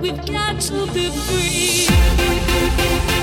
We've got to be free.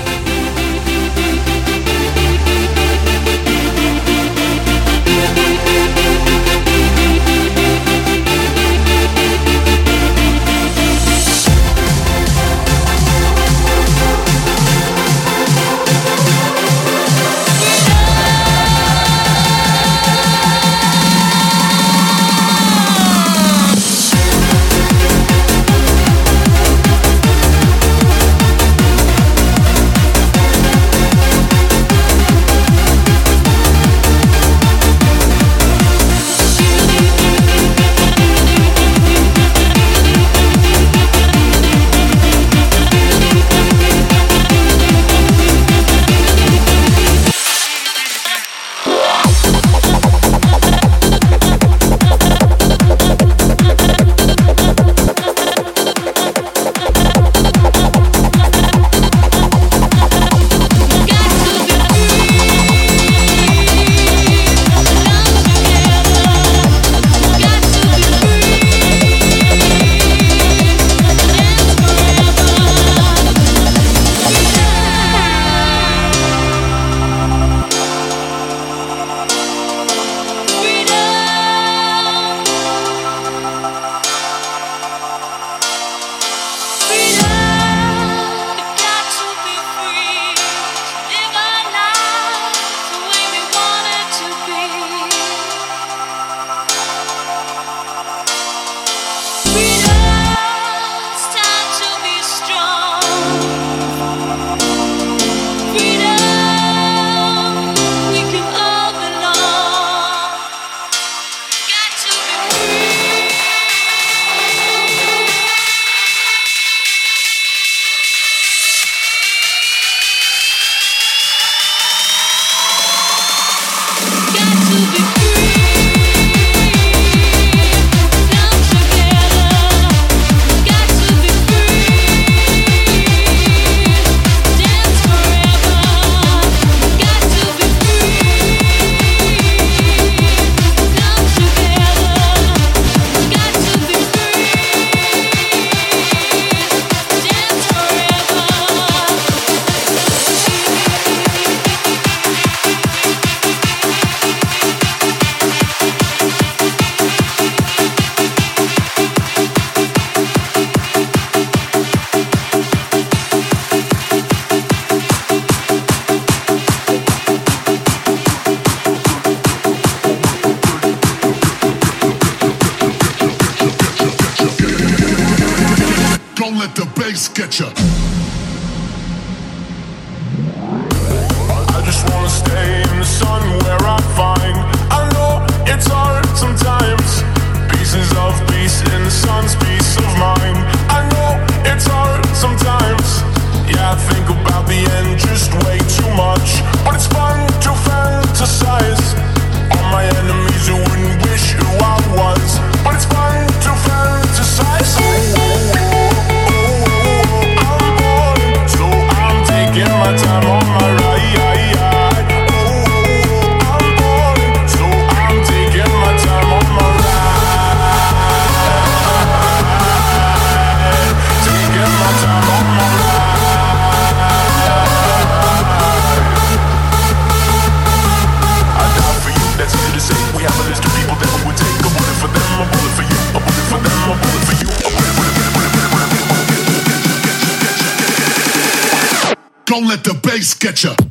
Taking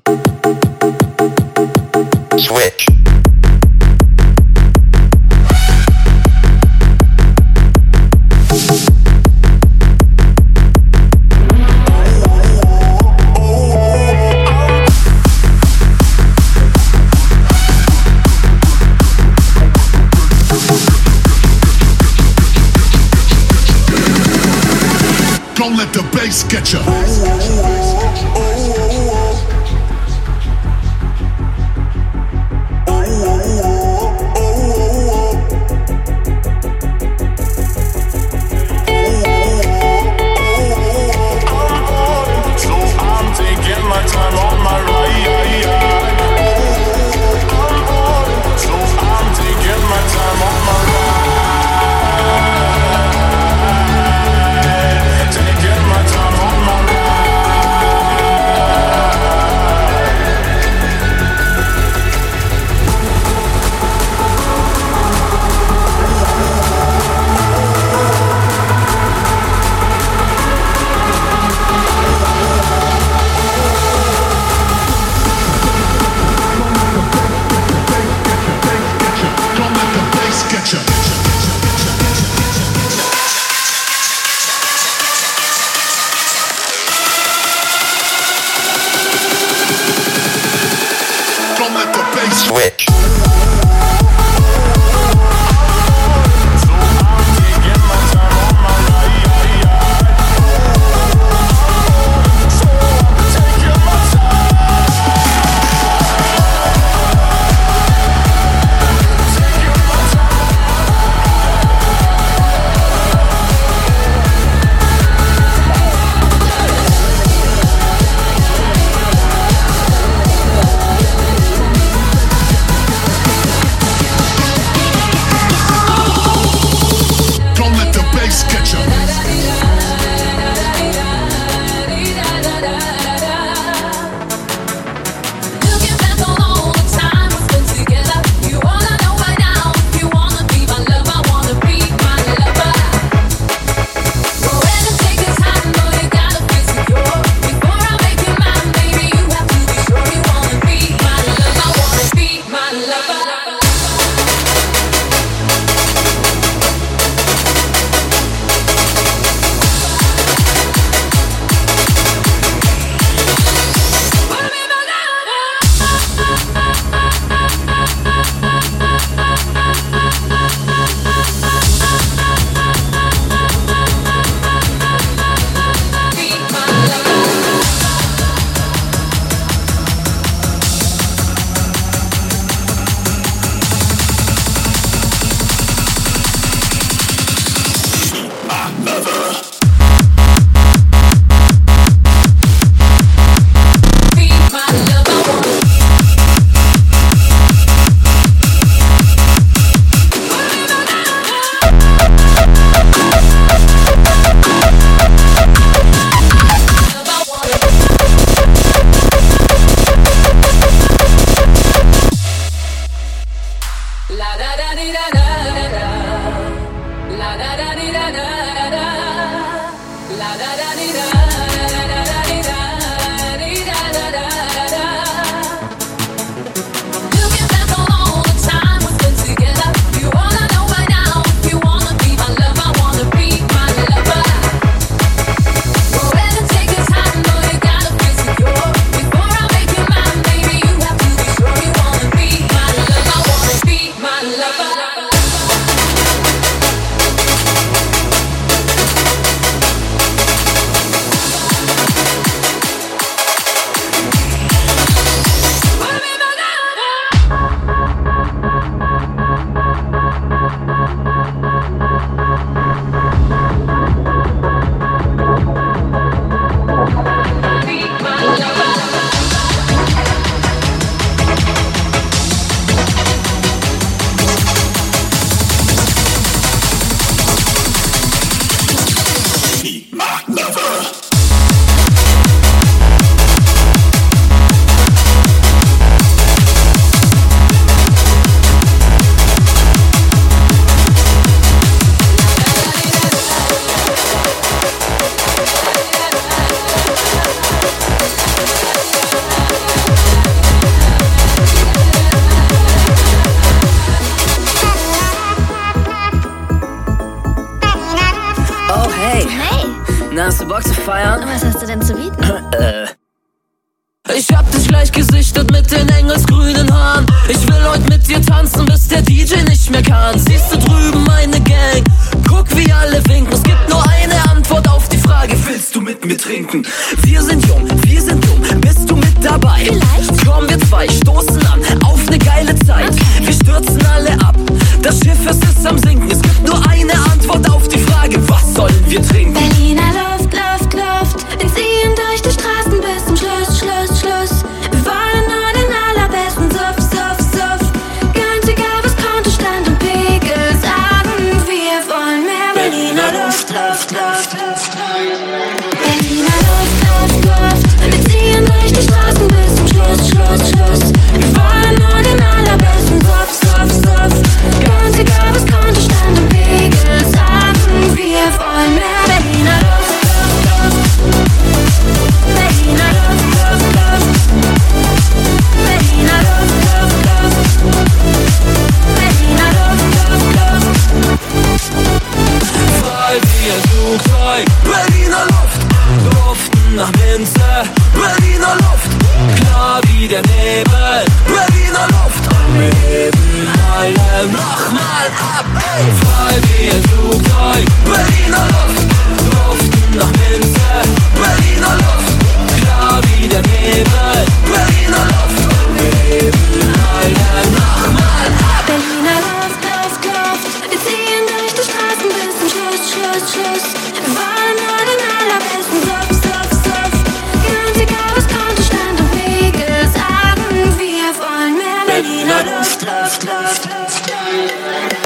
Luft.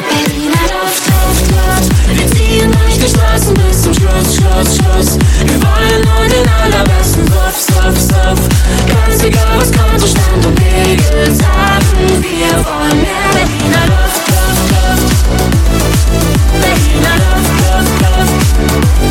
Berliner Luft, Luft, Luft. Wir ziehen durch die Straßen bis zum Schluss, Schluss, Schluss. Wir wollen nur den allerbesten Suff, Suff, Suff. Ganz egal, was kommt, Stand und Wege sagen, wir wollen mehr Berliner Luft, Luft, Luft. Berliner Luft, Luft, Luft.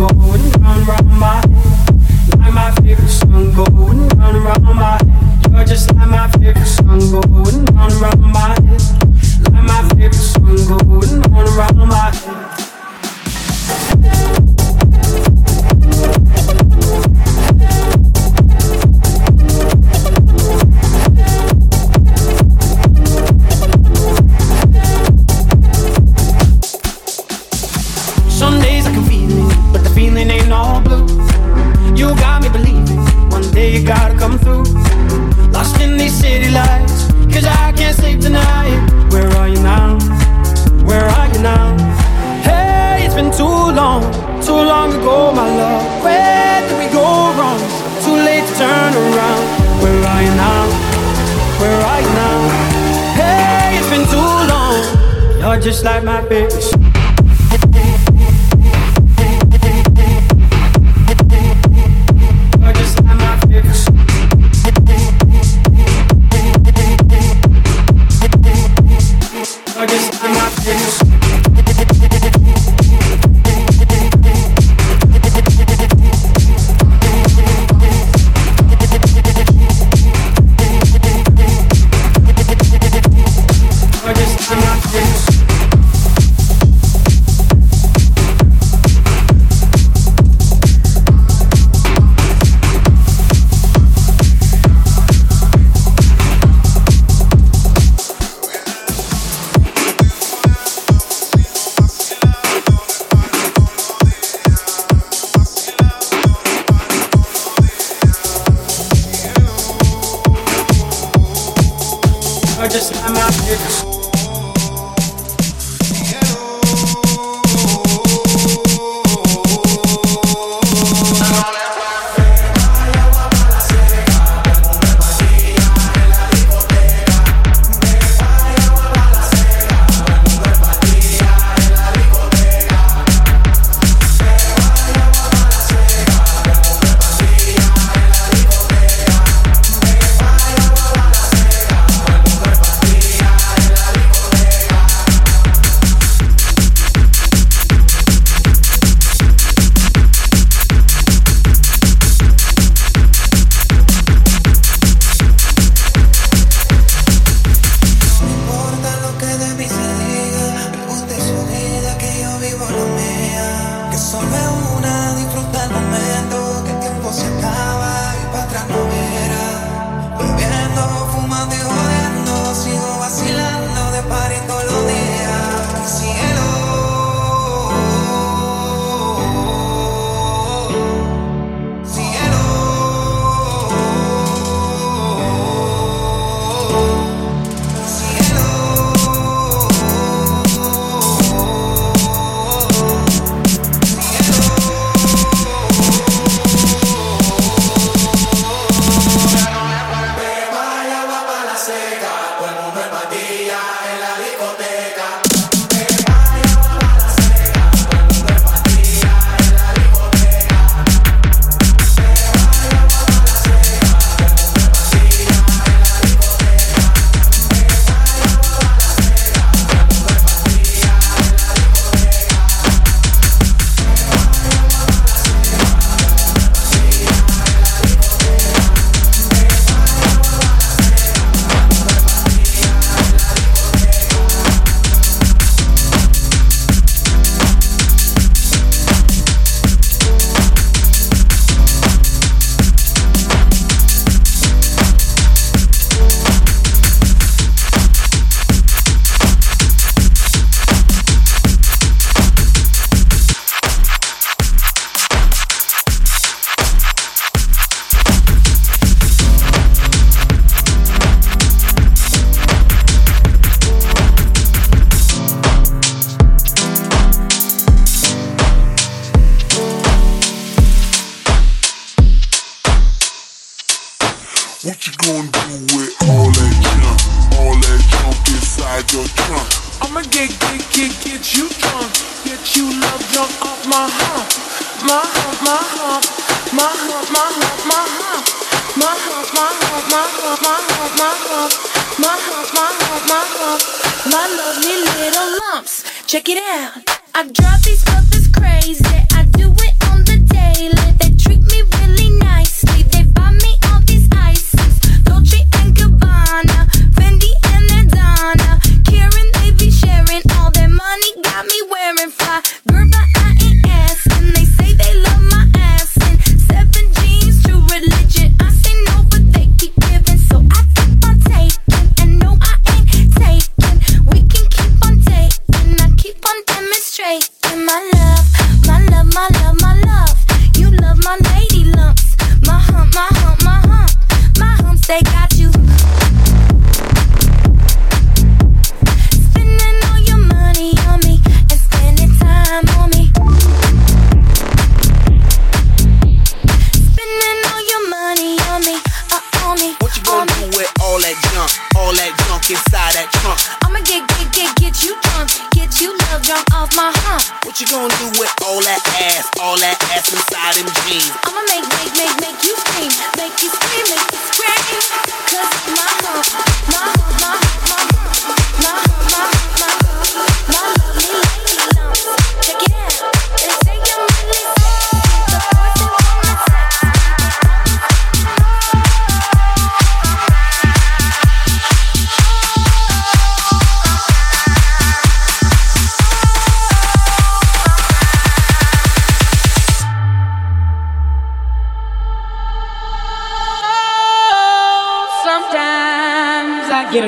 going round, round my. Like my favorite song going round, round my. You're just like my favorite song going round, round my just like my favorite. Check it out. I drive these others crazy. I do it. ass, all that ass inside them jeans.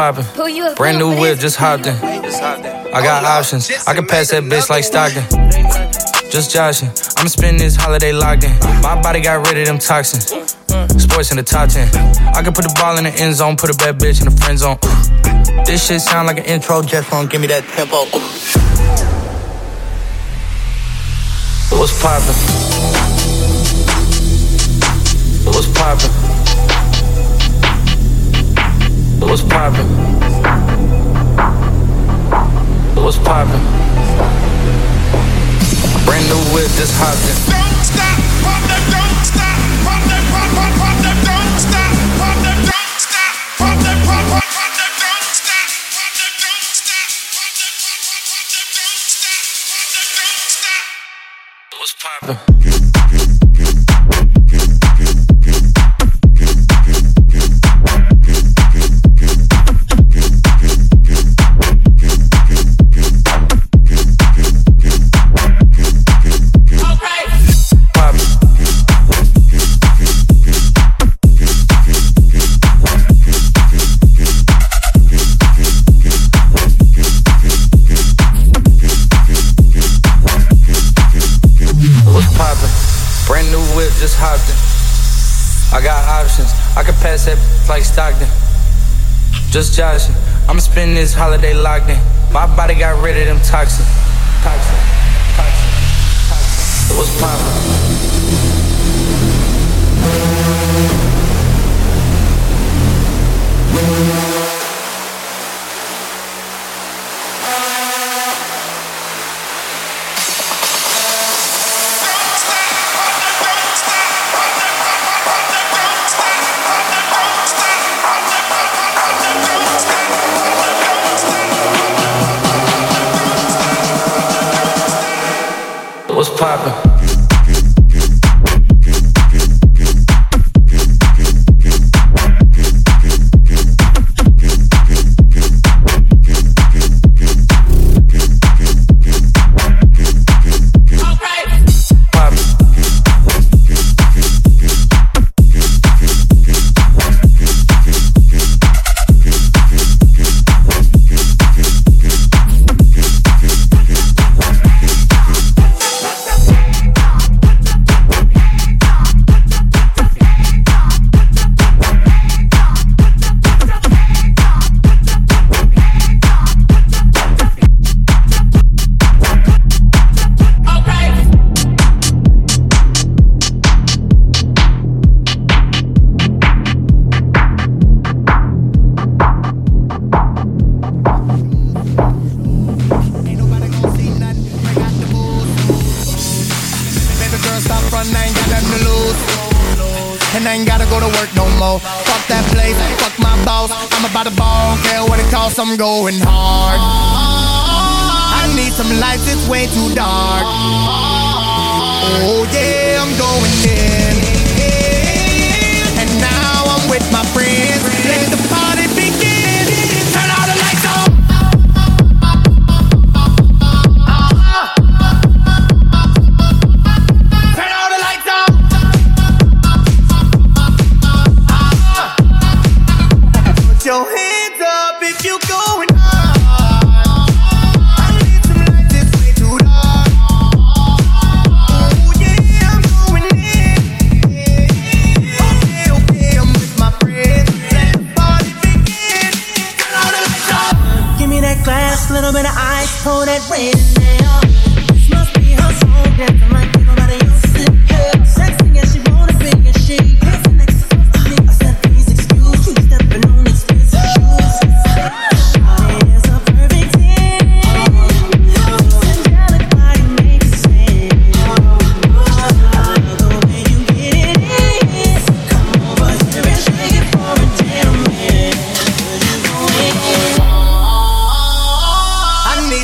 Poppin'? Brand new whip, just hopped in. I got options. I can pass that bitch like Stockton. Just joshing. I'm spending this holiday locked in. My body got rid of them toxins. Sports in the top 10. I can put the ball in the end zone, put a bad bitch in the friend zone. This shit sound like an intro jet phone. Give me that tempo. What's poppin'? What's poppin'? What's poppin'? What's poppin'? Brand new whip, just hopped in. Don't stop, pop that, don't stop, pop that, pop, pop, pop that, don't stop, pop that, don't stop, pop that, pop, pop, pop that, don't stop, pop that, don't stop, pop that, pop, pop, pop that, don't stop, pop that, don't stop. What's poppin'? I could pass that like Stockton. Just joshing. I'm spending this holiday locked in. My body got rid of them toxins. Toxin. Toxin. Toxin. What's poppin'?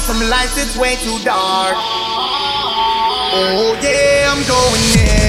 some lights, it's way too dark. Oh yeah, I'm going in.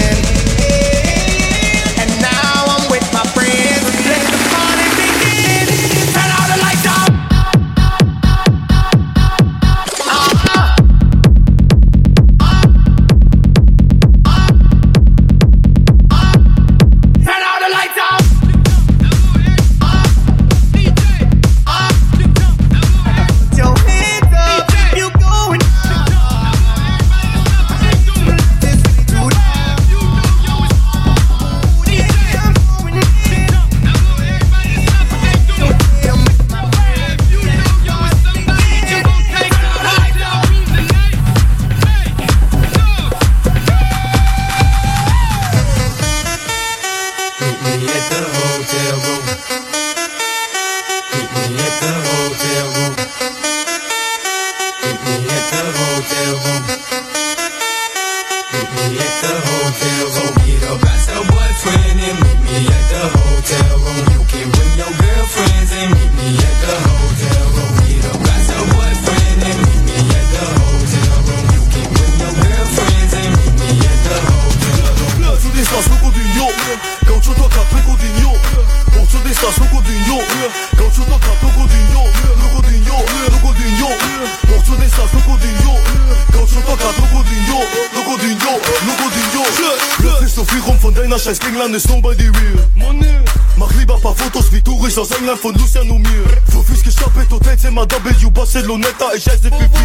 et just depuis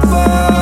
papel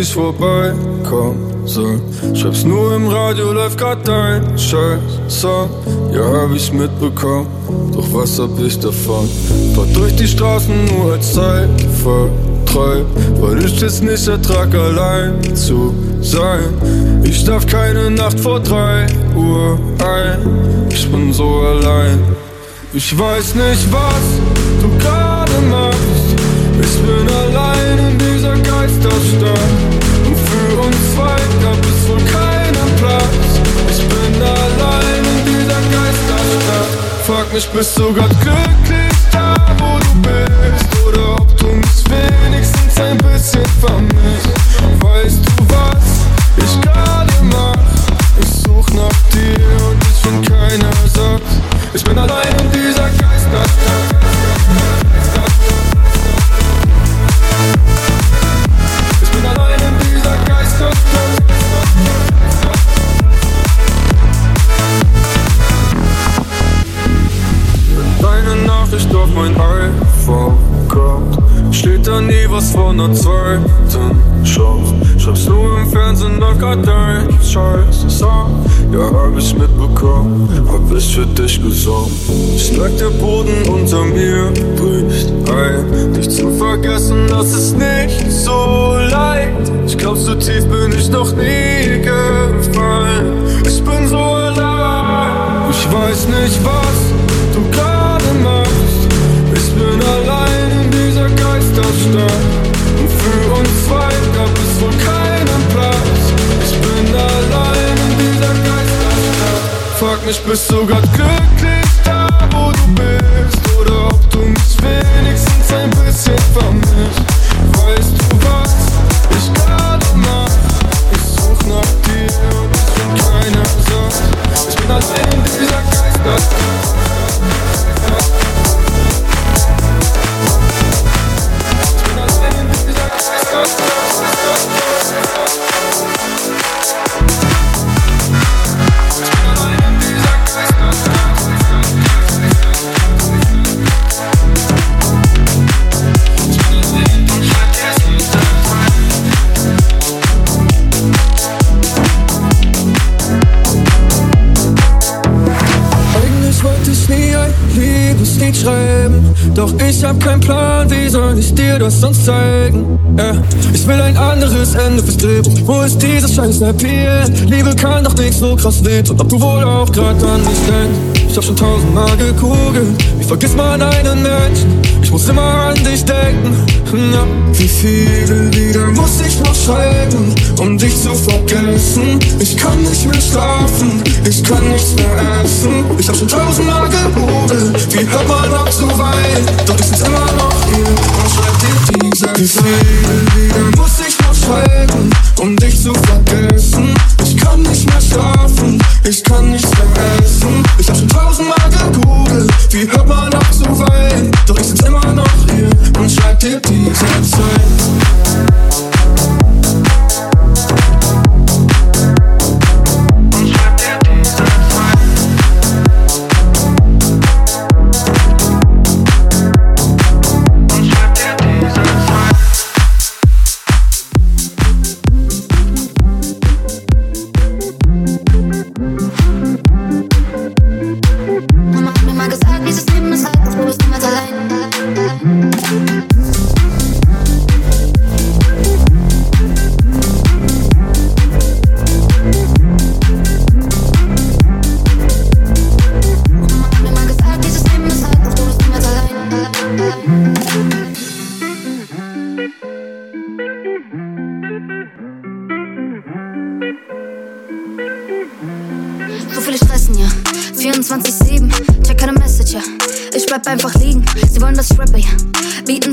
ich vorbeikommen soll. Schreib's nur im Radio, läuft grad dein Scheiß-Song. Ja, hab ich mitbekommen, doch was hab ich davon? Fahr durch die Straßen nur als Zeitvertreib, weil ich es nicht ertrag, allein zu sein. Ich darf keine Nacht vor 3 Uhr ein, ich bin so allein. Ich weiß nicht was Ich bist du Gott glücklich da, wo du bist? Oder ob du mich wenigstens ein bisschen vermisst? Weißt du was ich gerade mach? Ich such nach dir und ich von keiner Satz Ich bin allein in dieser Geisterstadt Nacht ist auf mein iPhone gehabt. Steht da nie was von der zweiten Schacht. Schreibst du im Fernsehen auf Kartei, scheiße Song. Ja, hab ich mitbekommen, hab ich für dich gesungen. Schlag der Boden unter mir bricht ein. Dich zu vergessen, das ist nicht so leicht. Ich glaub, so tief bin ich noch nie gefallen. Ich bin so allein, ich weiß nicht was. Du kannst Stadt. Und für uns zwei gab es wohl keinen Platz. Ich bin allein in dieser Geisterstadt. Frag mich, bist du grad glücklich da, wo du bist? Oder ob du mich wenigstens ein bisschen vermisst? Weißt du was? Ich gerade mach. Ich such nach dir ich bin keiner Satz. Ich bin allein in dieser Geisterstadt. Schreiben. Doch ich hab keinen Plan, wie soll ich dir das sonst zeigen? Ja. Ich will ein anderes Ende fürs Drehbuch. Wo ist dieses scheiß End? Liebe kann doch nicht so krass wehtun. Ob du wohl auch grad an mich denkst? Ich hab schon tausendmal gegoogelt. Wie vergisst man einen Menschen? Ich muss immer an dich denken. Ja. Wie viele Lieder muss ich noch schreiben, um dich zu vergessen? Ich kann nicht mehr schlafen, ich kann nichts mehr essen. Ich hab schon tausendmal gegoogelt, wie hört man auf zu weinen? Doch ich sitz immer noch hier und schreib dir diese Wie viele Lieder muss ich noch schreiben, um dich zu vergessen? Ich kann nicht mehr schlafen, ich kann nichts mehr essen. Ich hab schon tausendmal gegoogelt, wie hört man auf und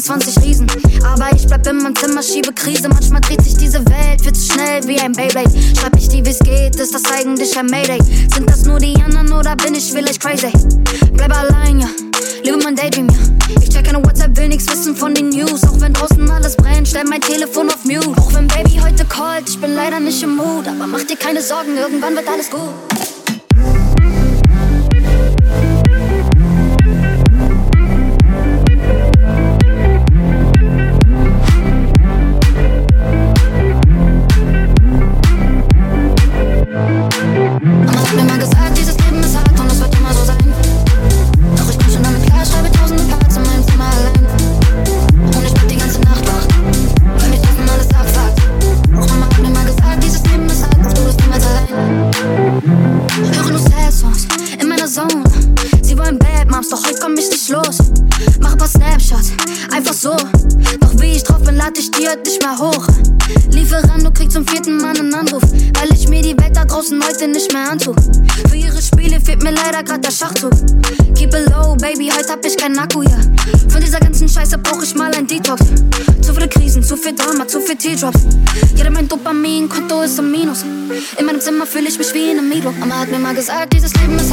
20 Riesen, aber ich bleib in meinem Zimmer, schiebe Krise. Manchmal dreht sich diese Welt viel zu schnell wie ein Beyblade. Schreib ich die, wie's geht, ist das eigentlich ein Mayday? Sind das nur die anderen oder bin ich vielleicht crazy? Bleib allein, ja. Liebe mein Daydream, ja. Ich check keine WhatsApp, will nix wissen von den News. Auch wenn draußen alles brennt, stell mein Telefon auf Mute. Auch wenn Baby heute callt, ich bin leider nicht im Mood. Aber mach dir keine Sorgen, irgendwann wird alles gut. Teardrops. Jeder mein Dopamin-Konto ist im Minus. In meinem Zimmer fühle ich mich wie in einem Milo. Mama hat mir mal gesagt, dieses Leben ist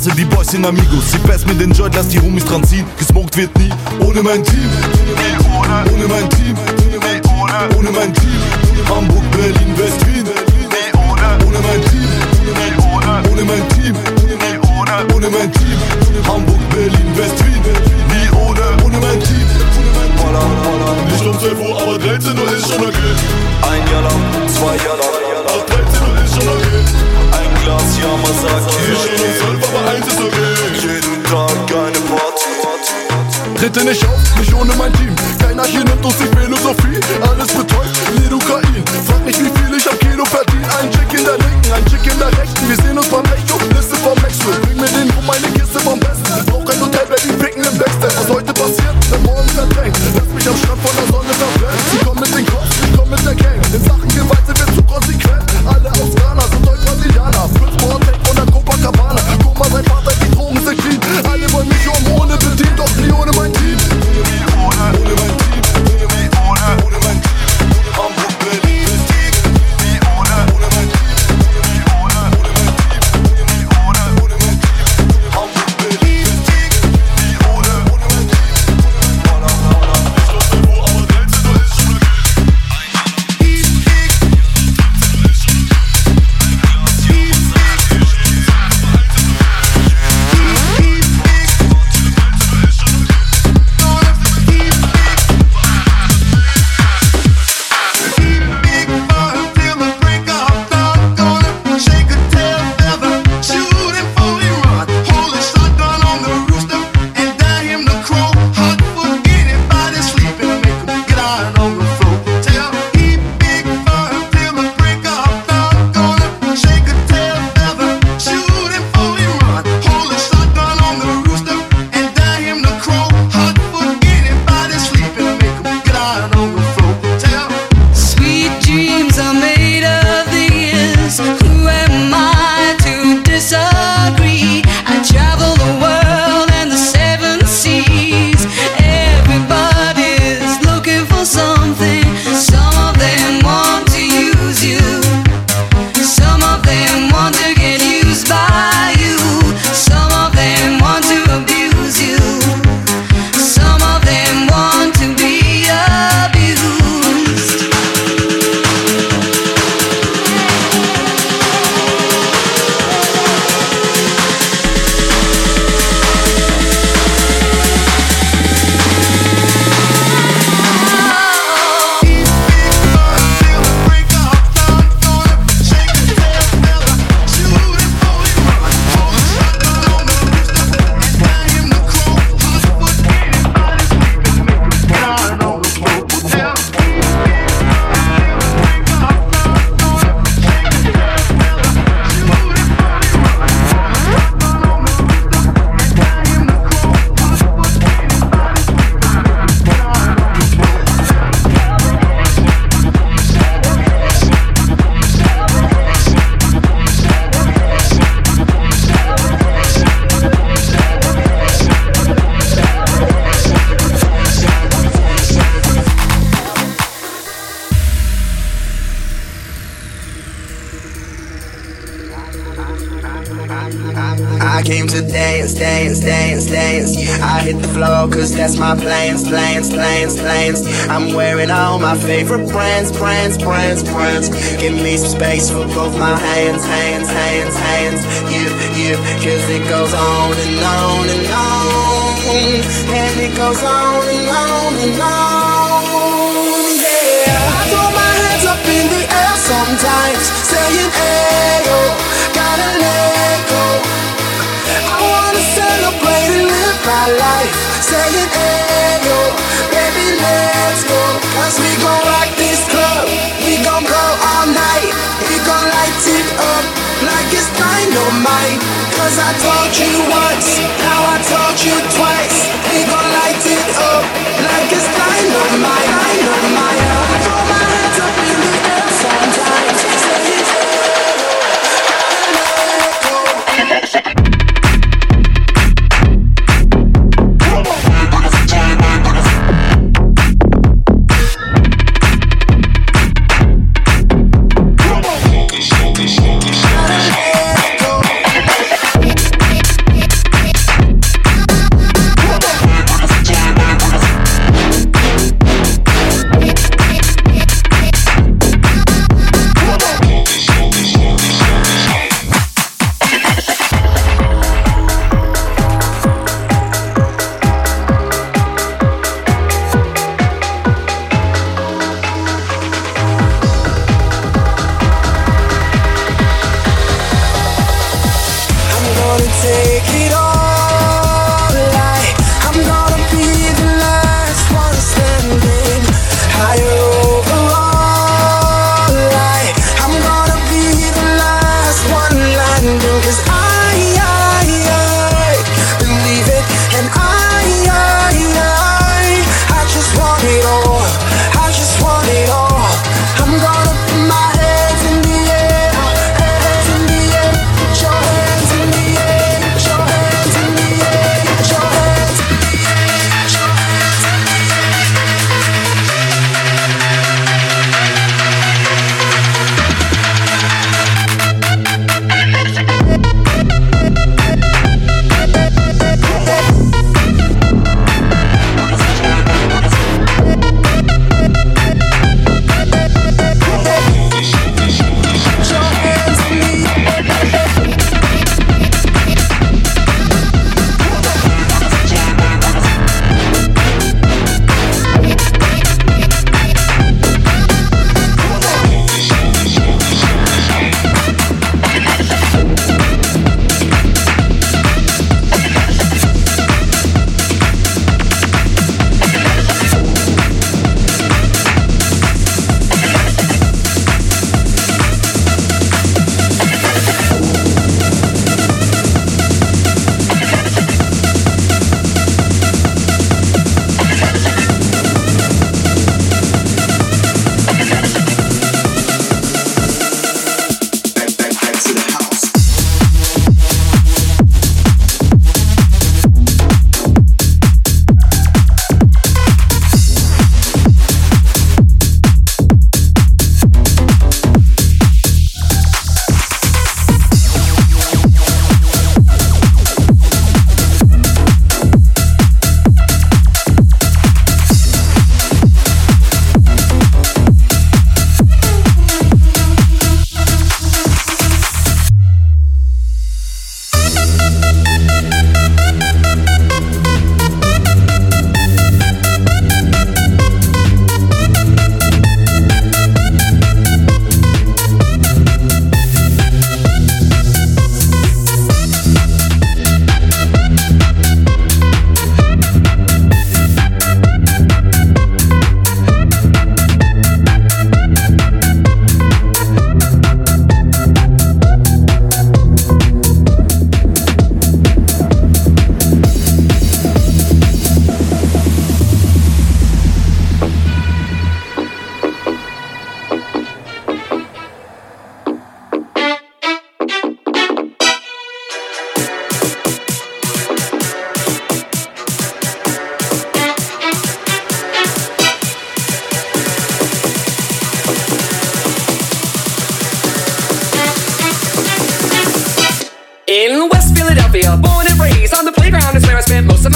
Straße, die Boys sind Amigos. Sie pass mit den Joint, lass die Homies dran ziehen. Gesmoked wird nie ohne mein Team. in the show.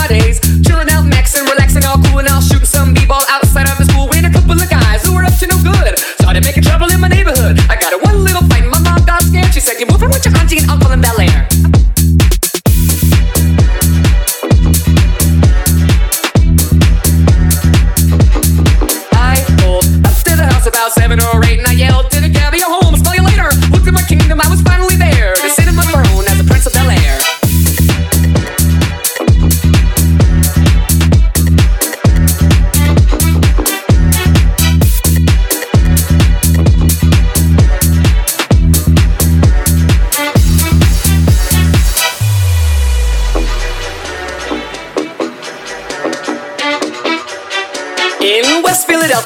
Fridays.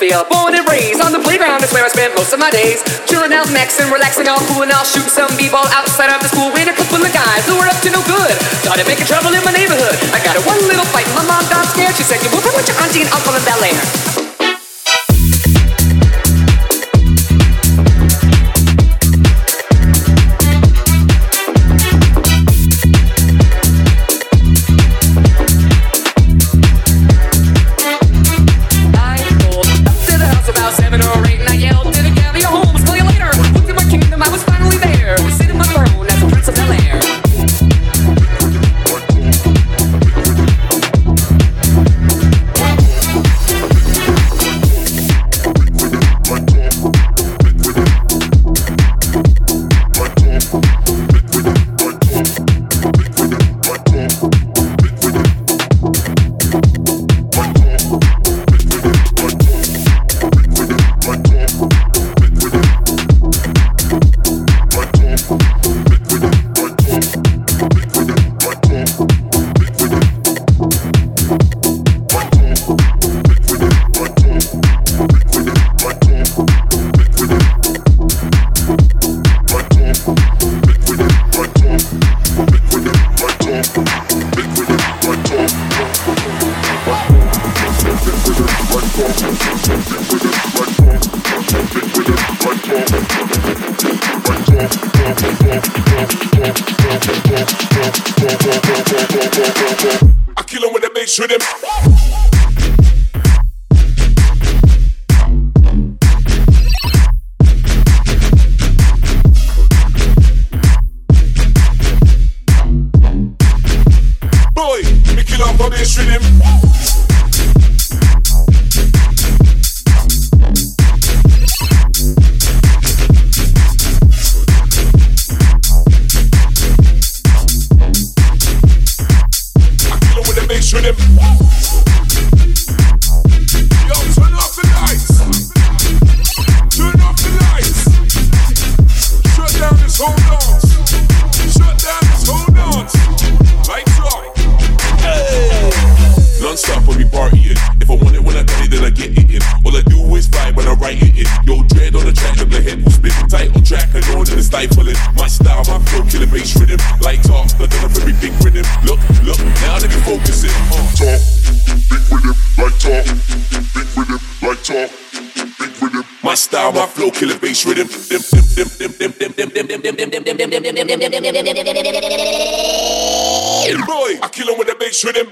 real. Born and raised on the playground is where I spent most of my days. Chilling out, maxing, relaxing, all cool and I'll shoot some b-ball outside of the school. with a couple of guys who were up to no good. Started making trouble in my neighborhood. I got a one little fight. My mom got scared. She said, "You will with your auntie and uncle in Bel Air." style, my flow, killer bass rhythm. Boy, I kill him with the bass rhythm.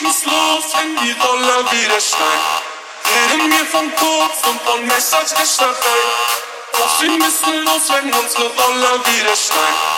wenigstens los, wenn die Dollar wieder steigt. Reden wir von Kurz und von Message Messerstechnerei. Doch wir müssen los, wenn unsere Dollar wieder steigt.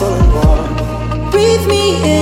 Wonderful and warm. Breathe me in,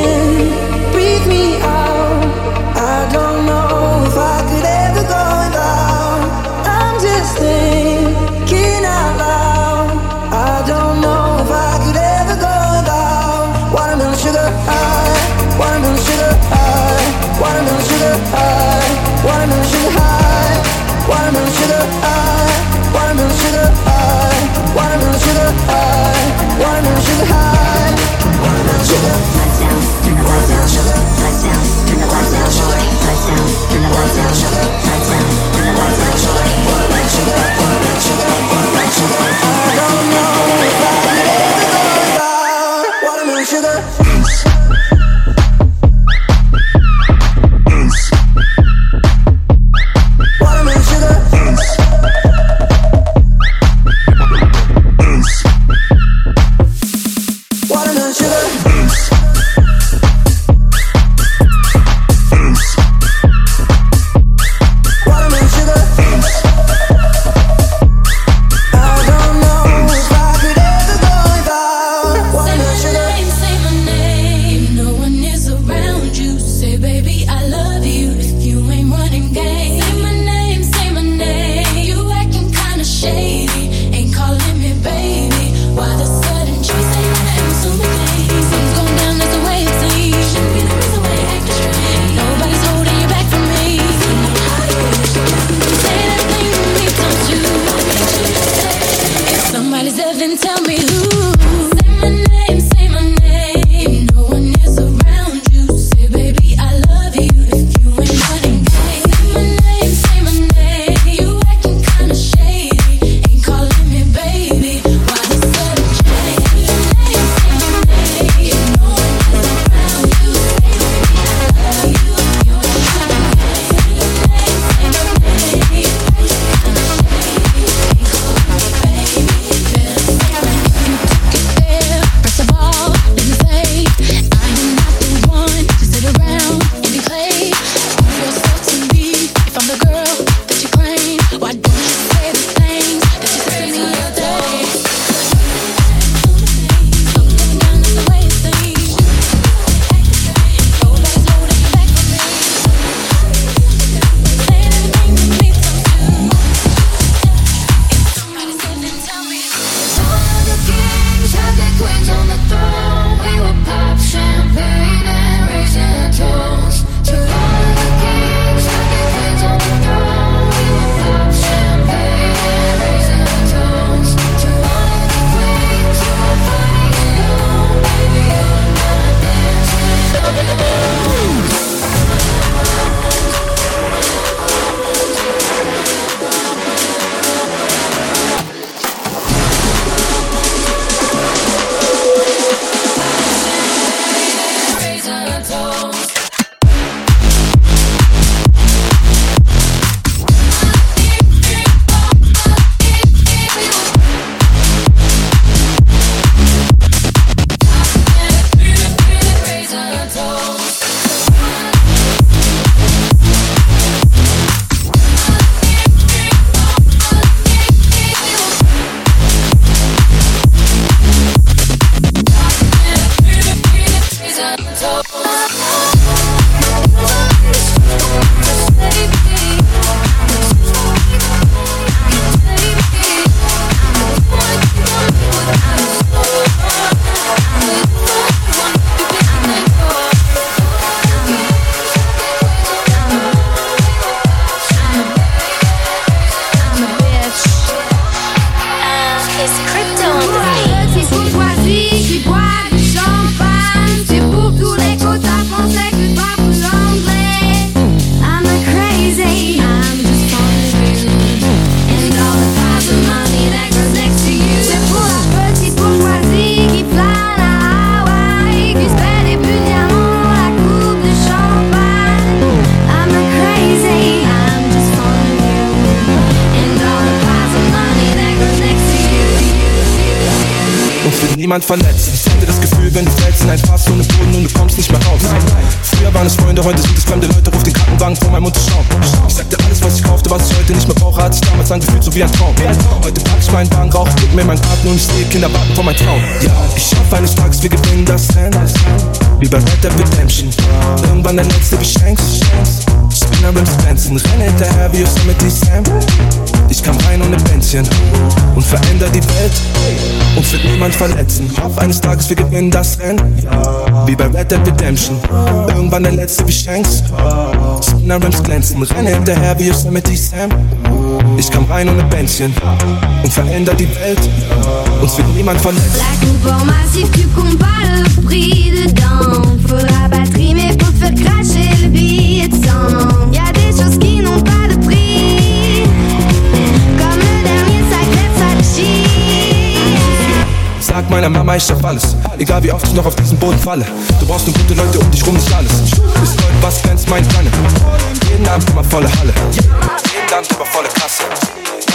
Niemand verletzen. Hoff eines Tages wir gewinnen das Rennen. Wie bei Red Dead Redemption. Irgendwann der letzte wie Shanks. Spinner Rims glänzen, renn hinterher wie Yosemite Sam. Ich kam rein ohne Bändchen und veränder die Welt. Uns wird niemand verletzen. Pour massif cube qu'on pas le prix dedans. Faudra batterie, mais faut faire cracher le billet de sang. Y'a des choses qui n'ont pas de Sag meiner Mama, ich schaff alles. Egal wie oft ich noch auf diesen Boden falle. Du brauchst nur gute Leute um dich rum, nicht alles. Ist Leute, was glänzt meine Pfanne? Jeden Abend immer volle Halle. Jeden Abend über volle Kasse.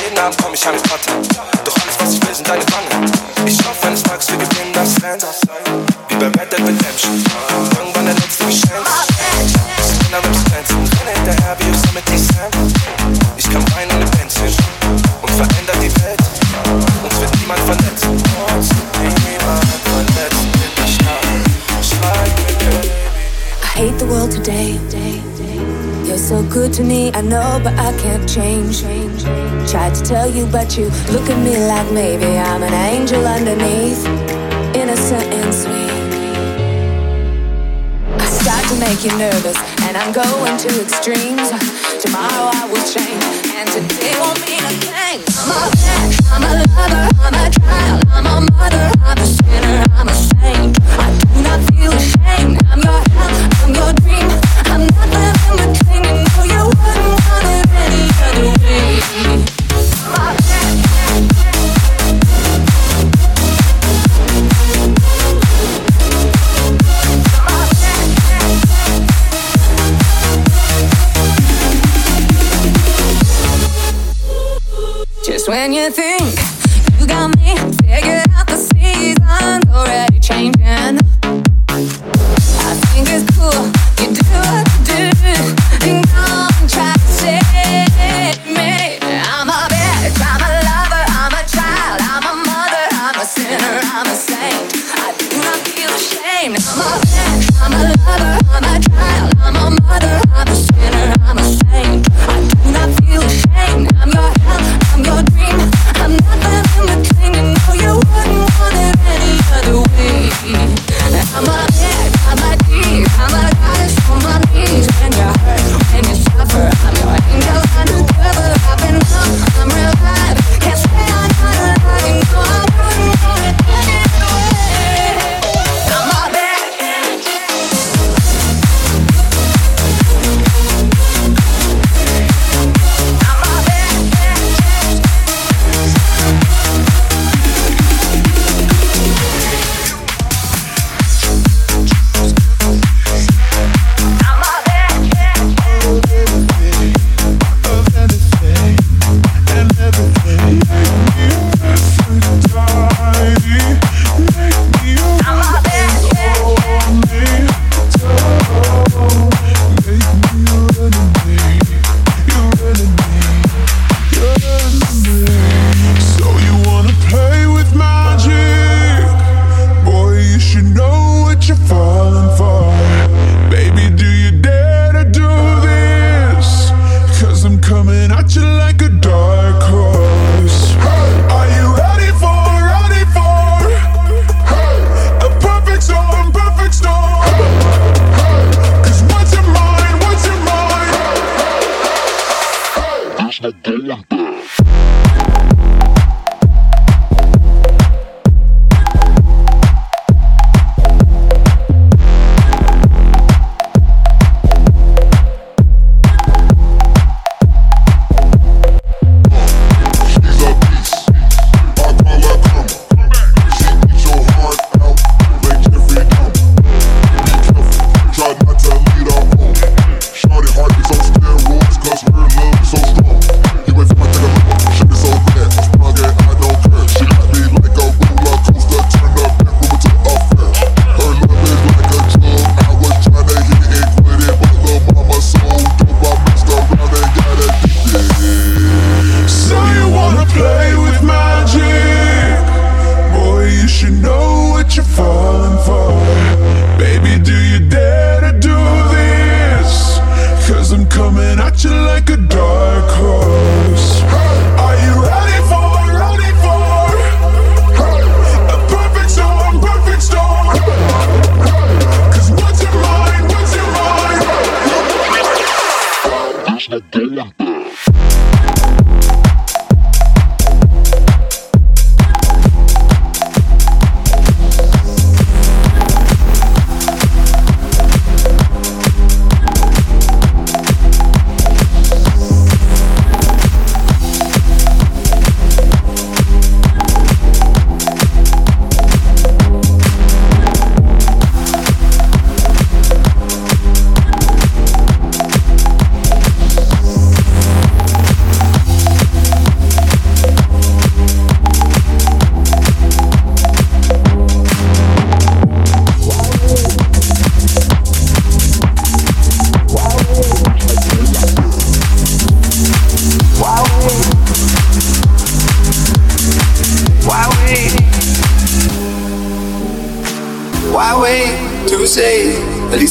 Jeden Abend komm ich an die Platte. Doch alles, was ich will, sind deine Wangen. Ich hoffe, eines Tages wir gewinnen das Rennen. Wie bei Red Dead Redemption. To me, I know, but I can't change. Tried to tell you, but you look at me like maybe I'm an angel underneath, innocent and sweet. I start to make you nervous, and I'm going to extremes. Tomorrow I will change, and today won't mean a thing. I'm a bad, I'm a lover, I'm a child, I'm a mother, I'm a sinner, I'm a saint.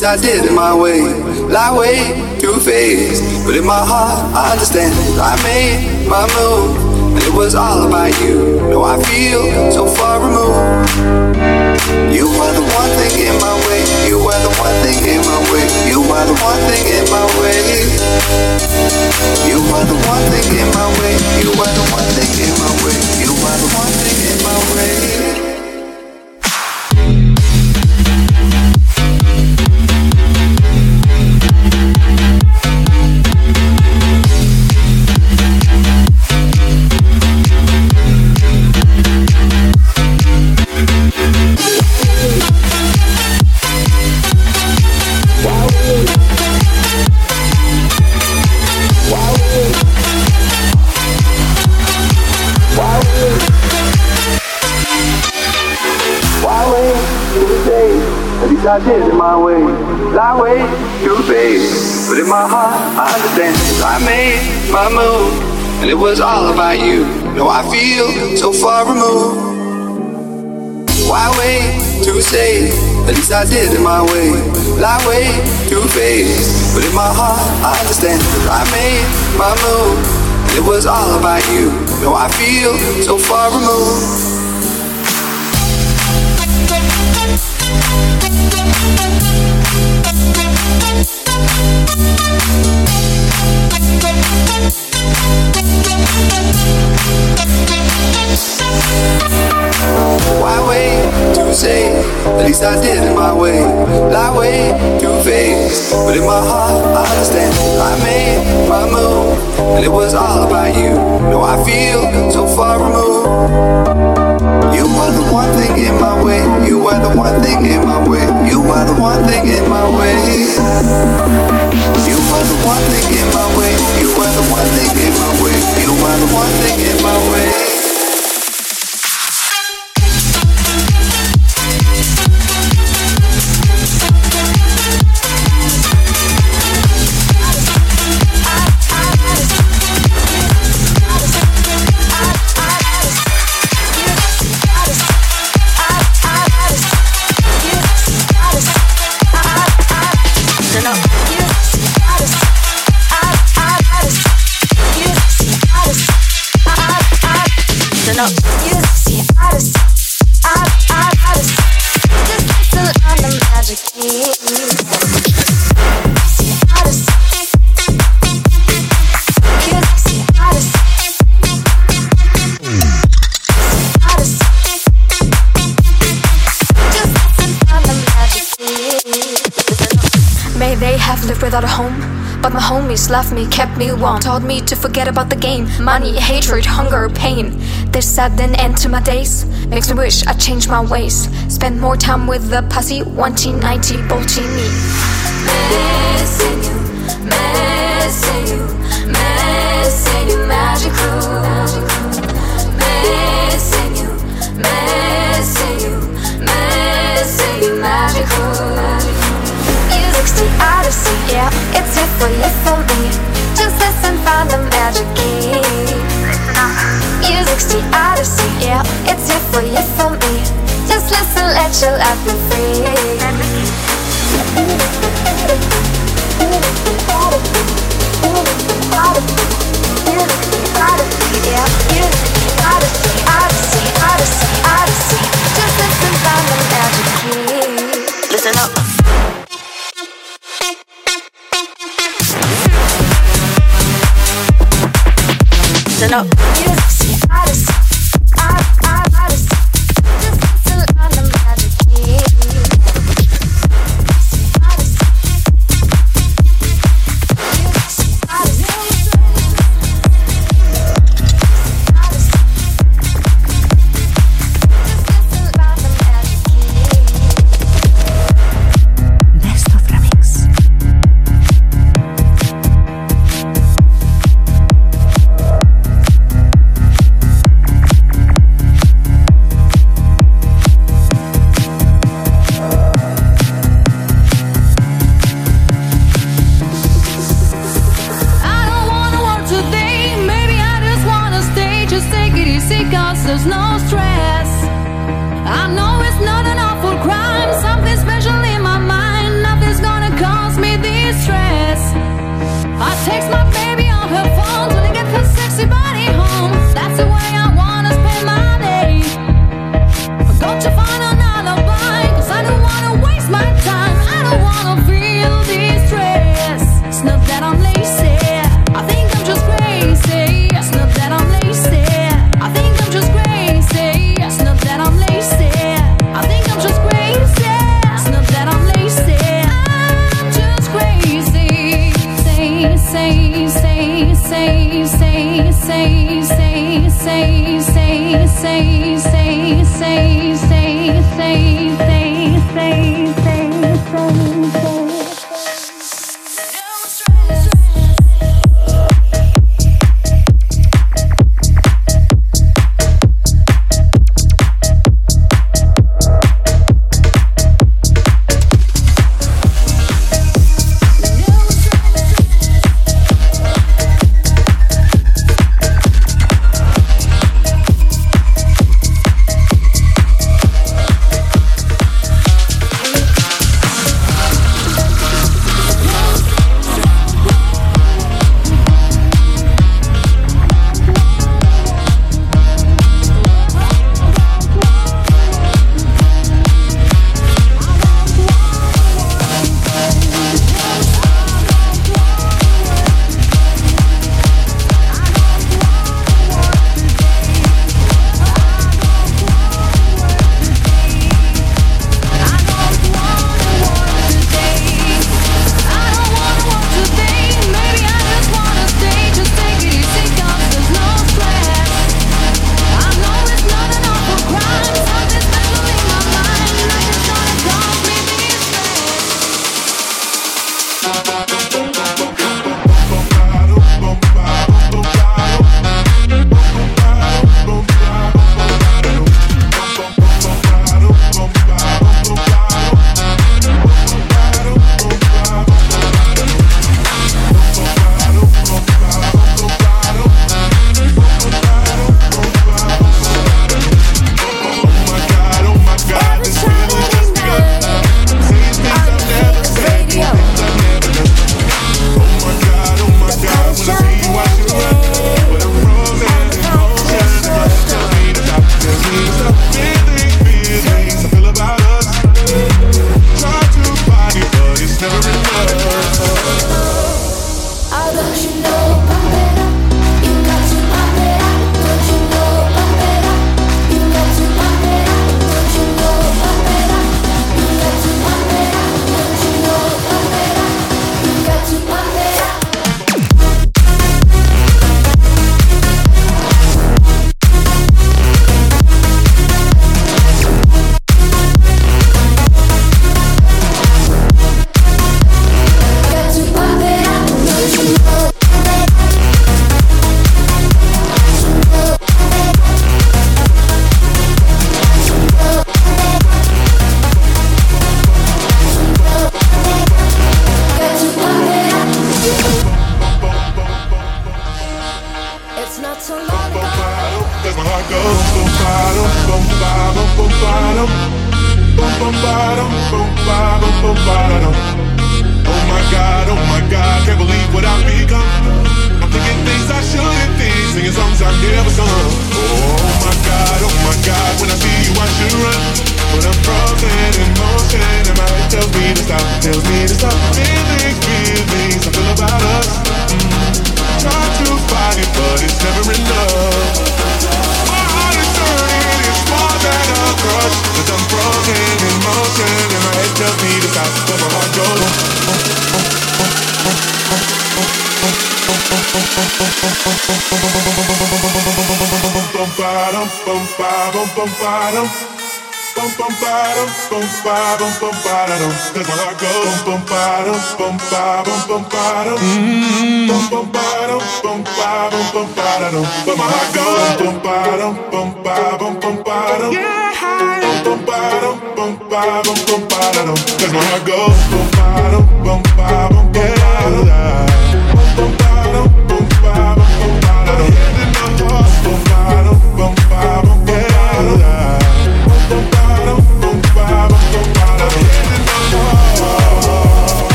Least I did it my way. Lie wait to face, but in my heart I understand. I made my move, and it was all about you. No, I feel so far removed. You were the one thing in my way. You were the one thing in my way. You were the one thing in my way. You were the one thing in my way. You were the one thing in my way. My heart I understand. I made my move, and it was all about you. No, I feel so far removed. Why wait to say? At least I did it my way. Lie wait to face, but in my heart I understand. I made my move, and it was all about you. No, I feel so far removed. At least I did it my way. Lie way to face, but in my heart I understand. I made my move, and it was all about you. No, I feel so far removed. You were the one thing in my way. You were the one thing in my way. You were the one thing in my way. You were the one thing in my way. You were the one thing in my way. You were the one thing in my way. Left me, kept me warm, taught me to forget about the game. Money, hatred, hunger, pain. This sudden end to my days makes me wish I changed my ways. Spend more time with the posse, 190 bolting me. Missing you, missing you, missing you, magical. Missing you, missing you, missing you, magical. Music's the odyssey, yeah, it's here for you, magic key. Music's the odyssey, yeah, it's here for you, for me. Just listen, let your life be free. Yeah, music's the odyssey.